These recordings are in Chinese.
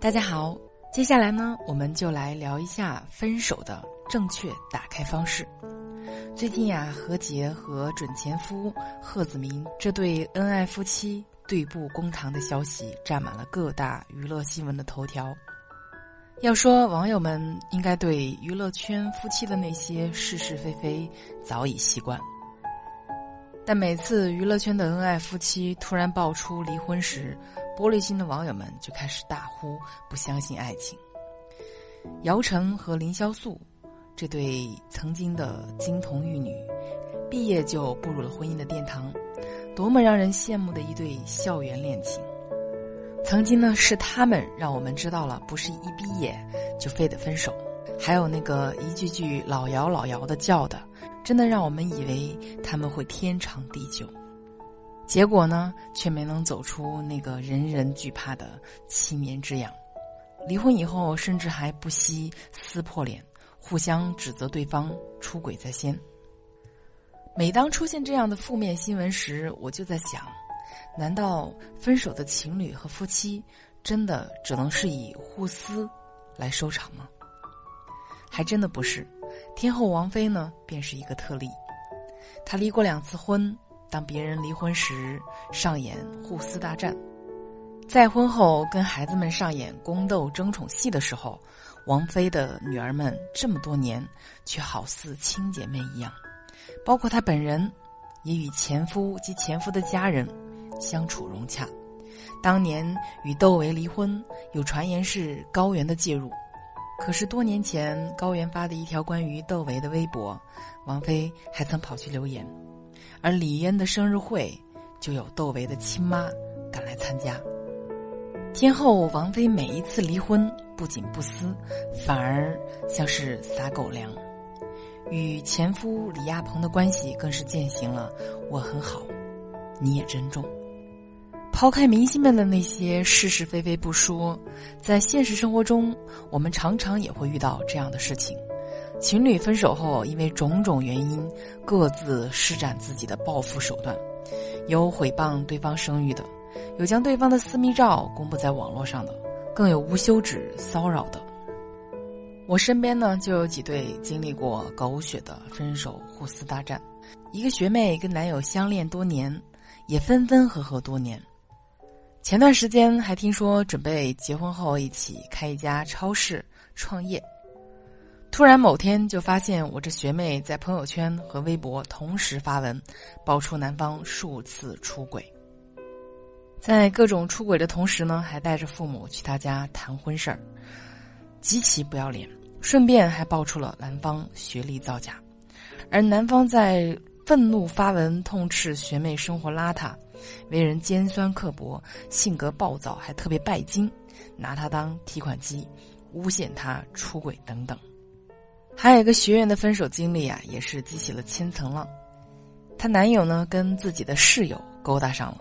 大家好，接下来呢，我们就来聊一下分手的正确打开方式。最近呀，何洁和准前夫贺子铭这对恩爱夫妻对簿公堂的消息占满了各大娱乐新闻的头条。要说网友们应该对娱乐圈夫妻的那些是是非非早已习惯，但每次娱乐圈的恩爱夫妻突然爆出离婚时，玻璃心的网友们就开始大呼不相信爱情。姚晨和林潇肃这对曾经的金童玉女，毕业就步入了婚姻的殿堂，多么让人羡慕的一对校园恋情。曾经呢，是他们让我们知道了，不是一毕业就非得分手。还有那个一句句老姚老姚的叫的，真的让我们以为他们会天长地久。结果呢，却没能走出那个人人惧怕的七年之痒。离婚以后，甚至还不惜撕破脸，互相指责对方出轨在先。每当出现这样的负面新闻时，我就在想。难道分手的情侣和夫妻真的只能是以互撕来收场吗？还真的不是，天后王菲呢便是一个特例。她离过两次婚，当别人离婚时上演互撕大战，再婚后跟孩子们上演宫斗争宠戏的时候，王菲的女儿们这么多年却好似亲姐妹一样，包括她本人也与前夫及前夫的家人。相处融洽。当年与窦唯离婚，有传言是高原的介入。可是多年前，高原发的一条关于窦唯的微博，王菲还曾跑去留言。而李嫣的生日会，就有窦唯的亲妈赶来参加。天后王菲每一次离婚，不仅不撕，反而像是撒狗粮。与前夫李亚鹏的关系，更是践行了“我很好，你也珍重”。抛开明星们的那些是是非非不说，在现实生活中，我们常常也会遇到这样的事情：情侣分手后，因为种种原因，各自施展自己的报复手段，有毁谤对方声誉的，有将对方的私密照公布在网络上的，更有无休止骚扰的。我身边呢，就有几对经历过狗血的分手互撕大战，一个学妹跟男友相恋多年，也分分合合多年。前段时间还听说准备结婚后一起开一家超市创业，突然某天就发现我这学妹在朋友圈和微博同时发文，爆出男方数次出轨，在各种出轨的同时呢，还带着父母去他家谈婚事儿，极其不要脸，顺便还爆出了男方学历造假，而男方在愤怒发文痛斥学妹生活邋遢。为人尖酸刻薄，性格暴躁，还特别拜金，拿她当提款机，诬陷她出轨等等。还有一个学员的分手经历啊，也是激起了千层浪。她男友呢跟自己的室友勾搭上了，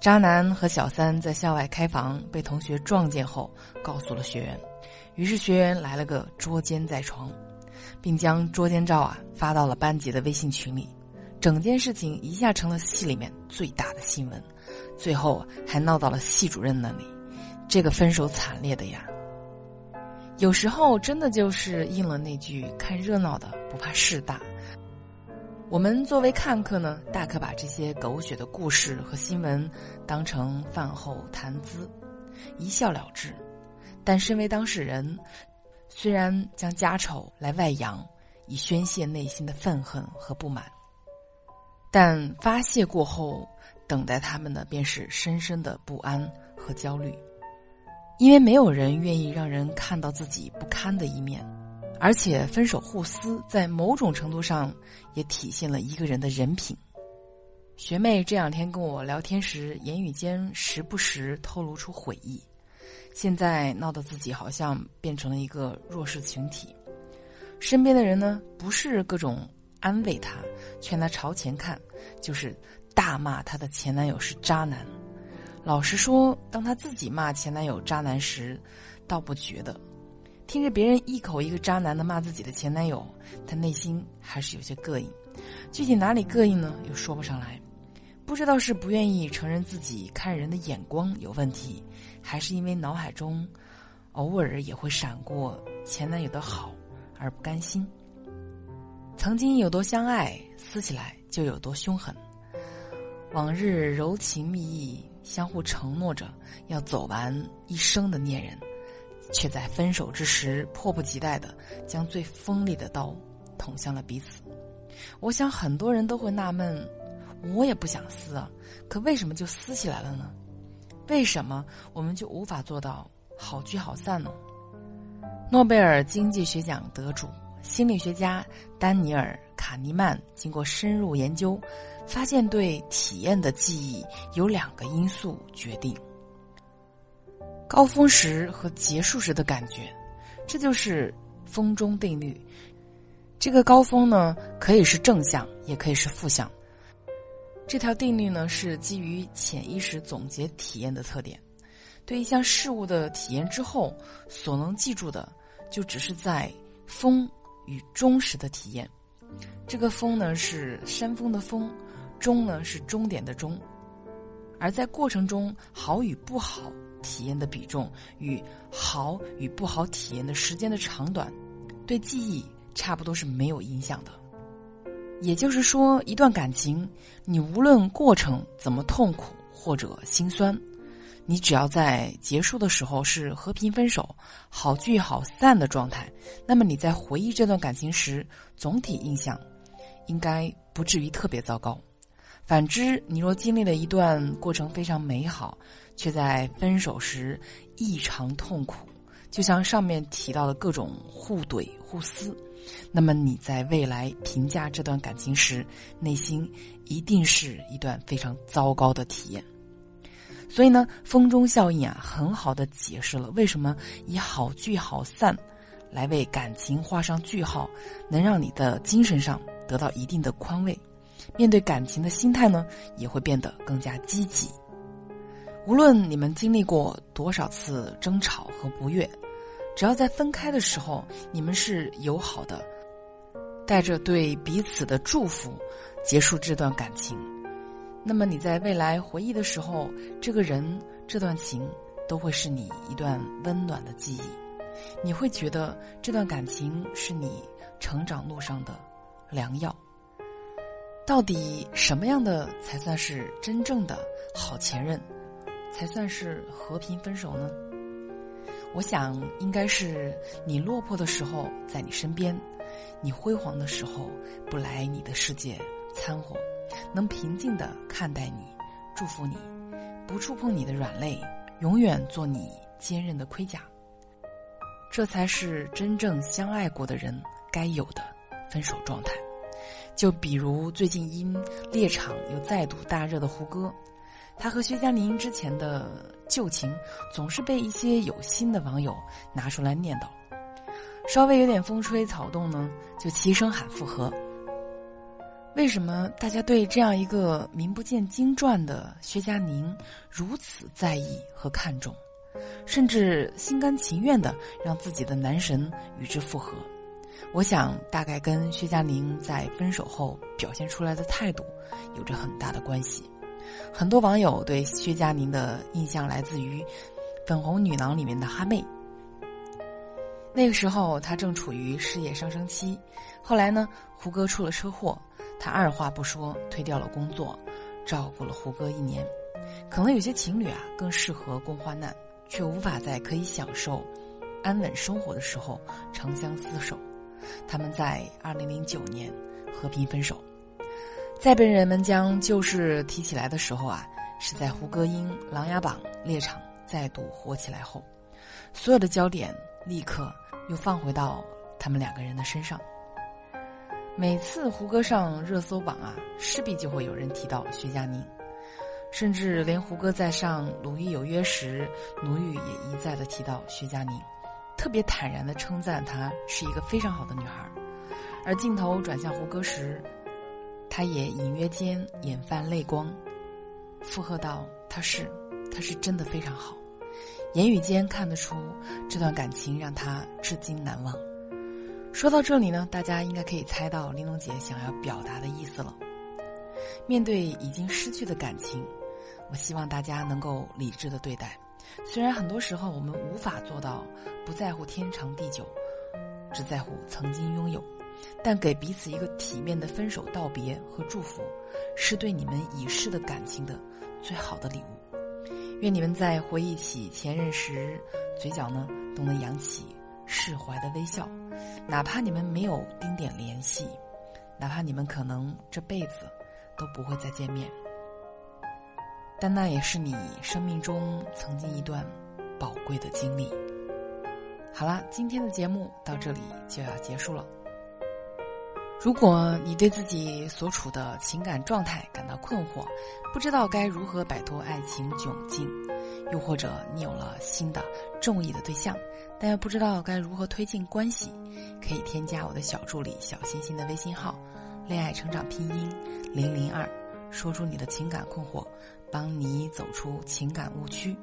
渣男和小三在校外开房被同学撞见后，告诉了学员，于是学员来了个捉奸在床，并将捉奸照啊发到了班级的微信群里。整件事情一下成了系里面最大的新闻，最后还闹到了系主任那里。这个分手惨烈的呀，有时候真的就是应了那句“看热闹的不怕事大”。我们作为看客呢，大可把这些狗血的故事和新闻当成饭后谈资，一笑了之。但身为当事人，虽然将家丑来外扬，以宣泄内心的愤恨和不满。但发泄过后，等待他们的便是深深的不安和焦虑，因为没有人愿意让人看到自己不堪的一面，而且分手互撕在某种程度上也体现了一个人的人品。学妹这两天跟我聊天时，言语间时不时透露出悔意，现在闹得自己好像变成了一个弱势群体，身边的人呢，不是各种。安慰她，劝她朝前看，就是大骂她的前男友是渣男。老实说，当她自己骂前男友渣男时，倒不觉得；听着别人一口一个渣男的骂自己的前男友，她内心还是有些膈应。具体哪里膈应呢？又说不上来。不知道是不愿意承认自己看人的眼光有问题，还是因为脑海中偶尔也会闪过前男友的好而不甘心。曾经有多相爱，撕起来就有多凶狠。往日柔情蜜意，相互承诺着要走完一生的恋人，却在分手之时迫不及待的将最锋利的刀捅向了彼此。我想很多人都会纳闷：我也不想撕啊，可为什么就撕起来了呢？为什么我们就无法做到好聚好散呢？诺贝尔经济学奖得主。心理学家丹尼尔·卡尼曼经过深入研究，发现对体验的记忆有两个因素决定：高峰时和结束时的感觉。这就是风中定律。这个高峰呢，可以是正向，也可以是负向。这条定律呢，是基于潜意识总结体验的特点。对一项事物的体验之后，所能记住的，就只是在风。与忠实的体验，这个“峰”呢是山峰的“峰”，“终”呢是终点的“终”，而在过程中好与不好体验的比重与好与不好体验的时间的长短，对记忆差不多是没有影响的。也就是说，一段感情，你无论过程怎么痛苦或者心酸。你只要在结束的时候是和平分手、好聚好散的状态，那么你在回忆这段感情时，总体印象应该不至于特别糟糕。反之，你若经历了一段过程非常美好，却在分手时异常痛苦，就像上面提到的各种互怼互撕，那么你在未来评价这段感情时，内心一定是一段非常糟糕的体验。所以呢，风中效应啊，很好的解释了为什么以好聚好散来为感情画上句号，能让你的精神上得到一定的宽慰，面对感情的心态呢，也会变得更加积极。无论你们经历过多少次争吵和不悦，只要在分开的时候，你们是友好的，带着对彼此的祝福结束这段感情。那么你在未来回忆的时候，这个人、这段情都会是你一段温暖的记忆。你会觉得这段感情是你成长路上的良药。到底什么样的才算是真正的好前任，才算是和平分手呢？我想，应该是你落魄的时候在你身边，你辉煌的时候不来你的世界掺和。能平静的看待你，祝福你，不触碰你的软肋，永远做你坚韧的盔甲。这才是真正相爱过的人该有的分手状态。就比如最近因《猎场》又再度大热的胡歌，他和薛佳凝之前的旧情，总是被一些有心的网友拿出来念叨，稍微有点风吹草动呢，就齐声喊复合。为什么大家对这样一个名不见经传的薛佳凝如此在意和看重，甚至心甘情愿的让自己的男神与之复合？我想，大概跟薛佳凝在分手后表现出来的态度有着很大的关系。很多网友对薛佳凝的印象来自于《粉红女郎》里面的哈妹。那个时候，他正处于事业上升期。后来呢，胡歌出了车祸。他二话不说推掉了工作，照顾了胡歌一年。可能有些情侣啊更适合共患难，却无法在可以享受安稳生活的时候长相厮守。他们在二零零九年和平分手。在被人们将旧事提起来的时候啊，是在胡歌因《琅琊榜》《猎场》再度火起来后，所有的焦点立刻又放回到他们两个人的身上。每次胡歌上热搜榜啊，势必就会有人提到薛佳凝，甚至连胡歌在上《鲁豫有约》时，鲁豫也一再的提到薛佳凝，特别坦然的称赞她是一个非常好的女孩。而镜头转向胡歌时，他也隐约间眼泛泪光，附和道：“她是，她是真的非常好。”言语间看得出这段感情让他至今难忘。说到这里呢，大家应该可以猜到玲珑姐想要表达的意思了。面对已经失去的感情，我希望大家能够理智的对待，虽然很多时候我们无法做到不在乎天长地久，只在乎曾经拥有，但给彼此一个体面的分手道别和祝福，是对你们已逝的感情的最好的礼物。愿你们在回忆起前任时，嘴角呢都能扬起释怀的微笑，哪怕你们没有丁点联系，哪怕你们可能这辈子都不会再见面。但那也是你生命中曾经一段宝贵的经历。好啦，今天的节目到这里就要结束了。如果你对自己所处的情感状态感到困惑，不知道该如何摆脱爱情窘境，又或者你有了新的中意的对象，但又不知道该如何推进关系，可以添加我的小助理小星星的微信号“恋爱成长拼音零零二”，说出你的情感困惑。帮你走出情感误区，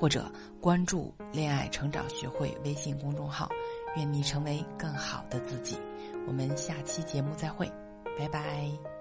或者关注“恋爱成长学会”微信公众号，愿你成为更好的自己。我们下期节目再会，拜拜。